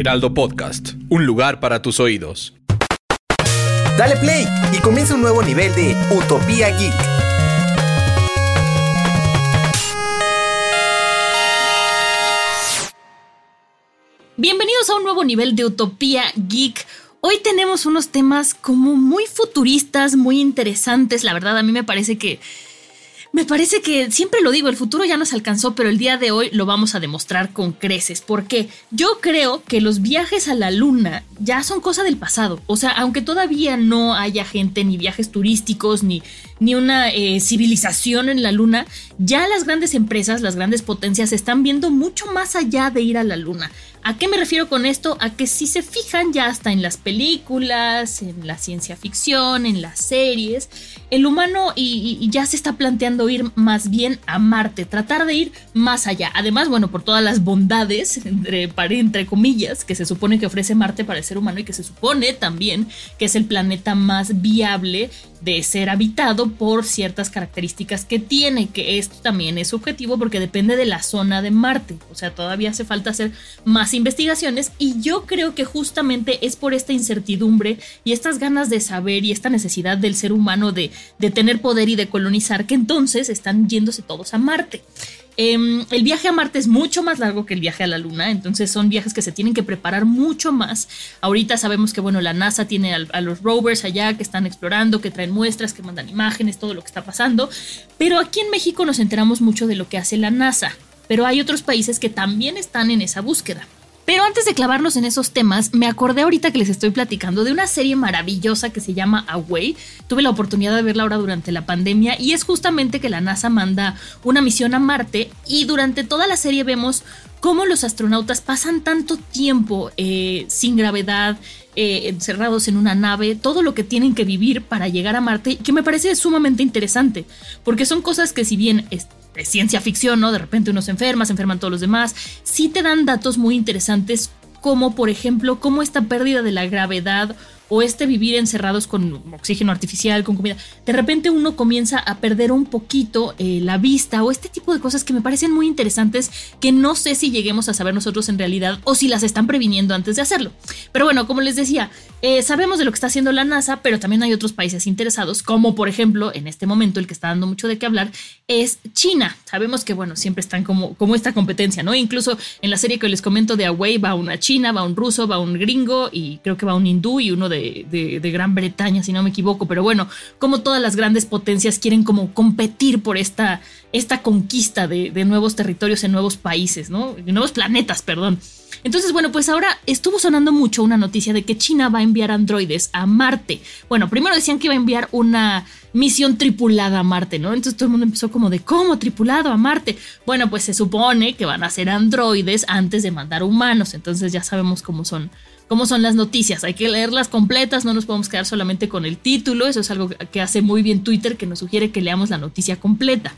Heraldo Podcast, un lugar para tus oídos. Dale play y comienza un nuevo nivel de Utopía Geek. Bienvenidos a un nuevo nivel de Utopía Geek. Hoy tenemos unos temas como muy futuristas, muy interesantes. La verdad, a mí me parece que me parece que siempre lo digo, el futuro ya nos alcanzó, pero el día de hoy lo vamos a demostrar con creces, porque yo creo que los viajes a la luna ya son cosa del pasado. O sea, aunque todavía no haya gente, ni viajes turísticos, ni, ni una eh, civilización en la luna, ya las grandes empresas, las grandes potencias están viendo mucho más allá de ir a la luna. ¿A qué me refiero con esto? A que si se fijan ya hasta en las películas, en la ciencia ficción, en las series, el humano y, ya se está planteando ir más bien a Marte, tratar de ir más allá. Además, bueno, por todas las bondades, entre, entre comillas, que se supone que ofrece Marte para el ser humano y que se supone también que es el planeta más viable de ser habitado por ciertas características que tiene, que esto también es subjetivo porque depende de la zona de Marte, o sea, todavía hace falta hacer más investigaciones y yo creo que justamente es por esta incertidumbre y estas ganas de saber y esta necesidad del ser humano de, tener poder y de colonizar que entonces están yéndose todos a Marte. Em, el viaje a Marte es mucho más largo que el viaje a la Luna, entonces son viajes que se tienen que preparar mucho más. Ahorita sabemos que, bueno, la NASA tiene a, los rovers allá que están explorando, que traen muestras, que mandan imágenes, todo lo que está pasando, pero aquí en México nos enteramos mucho de lo que hace la NASA, pero hay otros países que también están en esa búsqueda. Pero antes de clavarnos en esos temas, me acordé ahorita que les estoy platicando de una serie maravillosa que se llama Away. Tuve la oportunidad de verla ahora durante la pandemia y es justamente que la NASA manda una misión a Marte y durante toda la serie vemos cómo los astronautas pasan tanto tiempo eh, sin gravedad, eh, encerrados en una nave, todo lo que tienen que vivir para llegar a Marte, que me parece sumamente interesante, porque son cosas que si bien de ciencia ficción, ¿no? De repente uno se enferma, se enferman todos los demás. Sí te dan datos muy interesantes, como por ejemplo, cómo esta pérdida de la gravedad o este vivir encerrados con oxígeno artificial, con comida, de repente uno comienza a perder un poquito eh, la vista o este tipo de cosas que me parecen muy interesantes que no sé si lleguemos a saber nosotros en realidad o si las están previniendo antes de hacerlo. Pero bueno, como les decía, eh, sabemos de lo que está haciendo la NASA, pero también hay otros países interesados, como por ejemplo, en este momento el que está dando mucho de qué hablar es China. Sabemos que, bueno, siempre están como, como esta competencia, ¿no? Incluso en la serie que les comento de Away va una china, va un ruso, va un gringo y creo que va un hindú y uno de de, Gran Bretaña, si no me equivoco, pero bueno, como todas las grandes potencias quieren como competir por esta, esta conquista de, nuevos territorios en nuevos países, ¿no? En nuevos planetas, perdón. Entonces, bueno, pues ahora estuvo sonando mucho una noticia de que China va a enviar androides a Marte. Bueno, primero decían que iba a enviar una misión tripulada a Marte, ¿no? Entonces todo el mundo empezó como de, ¿cómo tripulado a Marte? Bueno, pues se supone que van a ser androides antes de mandar humanos, entonces ya sabemos cómo son cómo son las noticias. Hay que leerlas completas, no nos podemos quedar solamente con el título. Eso es algo que hace muy bien Twitter, que nos sugiere que leamos la noticia completa.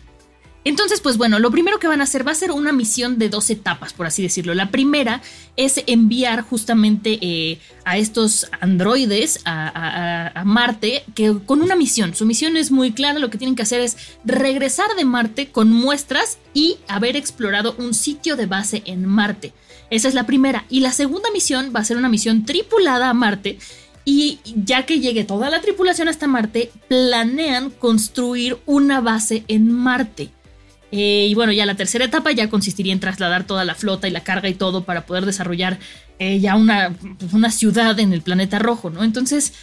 Entonces, pues bueno, lo primero que van a hacer va a ser una misión de dos etapas, por así decirlo. La primera es enviar justamente eh, a estos androides a, a, Marte que, con una misión. Su misión es muy clara, lo que tienen que hacer es regresar de Marte con muestras y haber explorado un sitio de base en Marte. Esa es la primera. Y la segunda misión va a ser una misión tripulada a Marte. Y ya que llegue toda la tripulación hasta Marte, planean construir una base en Marte. Eh, y bueno, ya la tercera etapa ya consistiría en trasladar toda la flota y la carga y todo para poder desarrollar eh, ya una, una ciudad en el planeta rojo, ¿no? Entonces,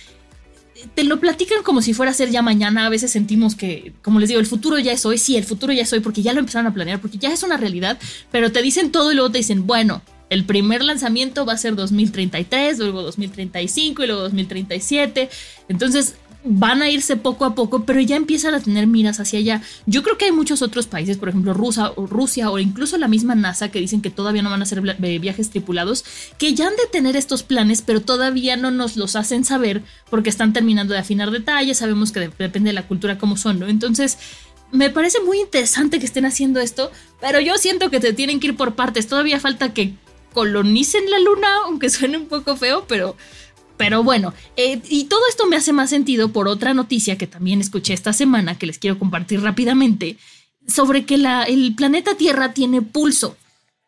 te lo platican como si fuera a ser ya mañana. A veces sentimos que, como les digo, el futuro ya es hoy. Sí, el futuro ya es hoy porque ya lo empezaron a planear, porque ya es una realidad. Pero te dicen todo y luego te dicen, bueno, el primer lanzamiento va a ser 2033, luego 2035 y luego 2037. Entonces, van a irse poco a poco, pero ya empiezan a tener miras hacia allá. Yo creo que hay muchos otros países, por ejemplo Rusia, o Rusia o incluso la misma NASA, que dicen que todavía no van a hacer viajes tripulados, que ya han de tener estos planes, pero todavía no nos los hacen saber porque están terminando de afinar detalles, sabemos que depende de la cultura como son, ¿no? Entonces, me parece muy interesante que estén haciendo esto, pero yo siento que te tienen que ir por partes. Todavía falta que colonicen la luna, aunque suene un poco feo, pero pero bueno, eh, y todo esto me hace más sentido por otra noticia que también escuché esta semana, que les quiero compartir rápidamente, sobre que la, el planeta Tierra tiene pulso.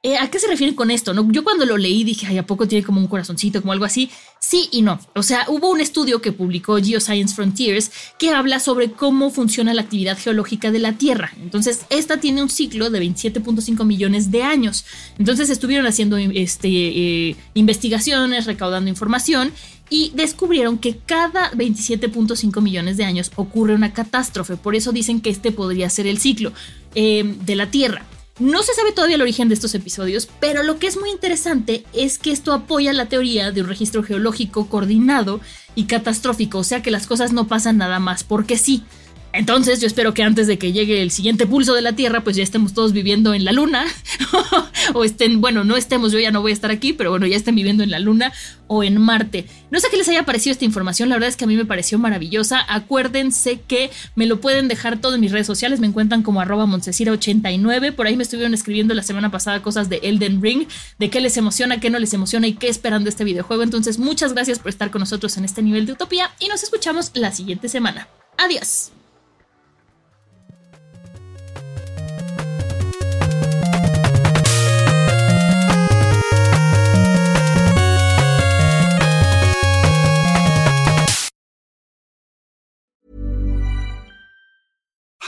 Eh, ¿A qué se refiere con esto? Yo cuando lo leí dije, ay, ¿a poco tiene como un corazoncito, como algo así? Sí y no. O sea, hubo un estudio que publicó Geoscience Frontiers que habla sobre cómo funciona la actividad geológica de la Tierra. Entonces, esta tiene un ciclo de 27.5 millones de años. Entonces, estuvieron haciendo este, eh, investigaciones, recaudando información y descubrieron que cada 27.5 millones de años ocurre una catástrofe. Por eso dicen que este podría ser el ciclo eh, de la Tierra. No se sabe todavía el origen de estos episodios, pero lo que es muy interesante es que esto apoya la teoría de un registro geológico coordinado y catastrófico, o sea que las cosas no pasan nada más porque sí. Entonces yo espero que antes de que llegue el siguiente pulso de la Tierra, pues ya estemos todos viviendo en la Luna, o estén, bueno, no estemos, yo ya no voy a estar aquí, pero bueno, ya estén viviendo en la Luna o en Marte. No sé qué les haya parecido esta información, la verdad es que a mí me pareció maravillosa. Acuérdense que me lo pueden dejar todo en mis redes sociales, me encuentran como arroba montesira89, por ahí me estuvieron escribiendo la semana pasada cosas de Elden Ring, de qué les emociona, qué no les emociona y qué esperan de este videojuego. Entonces, muchas gracias por estar con nosotros en este nivel de utopía y nos escuchamos la siguiente semana. Adiós.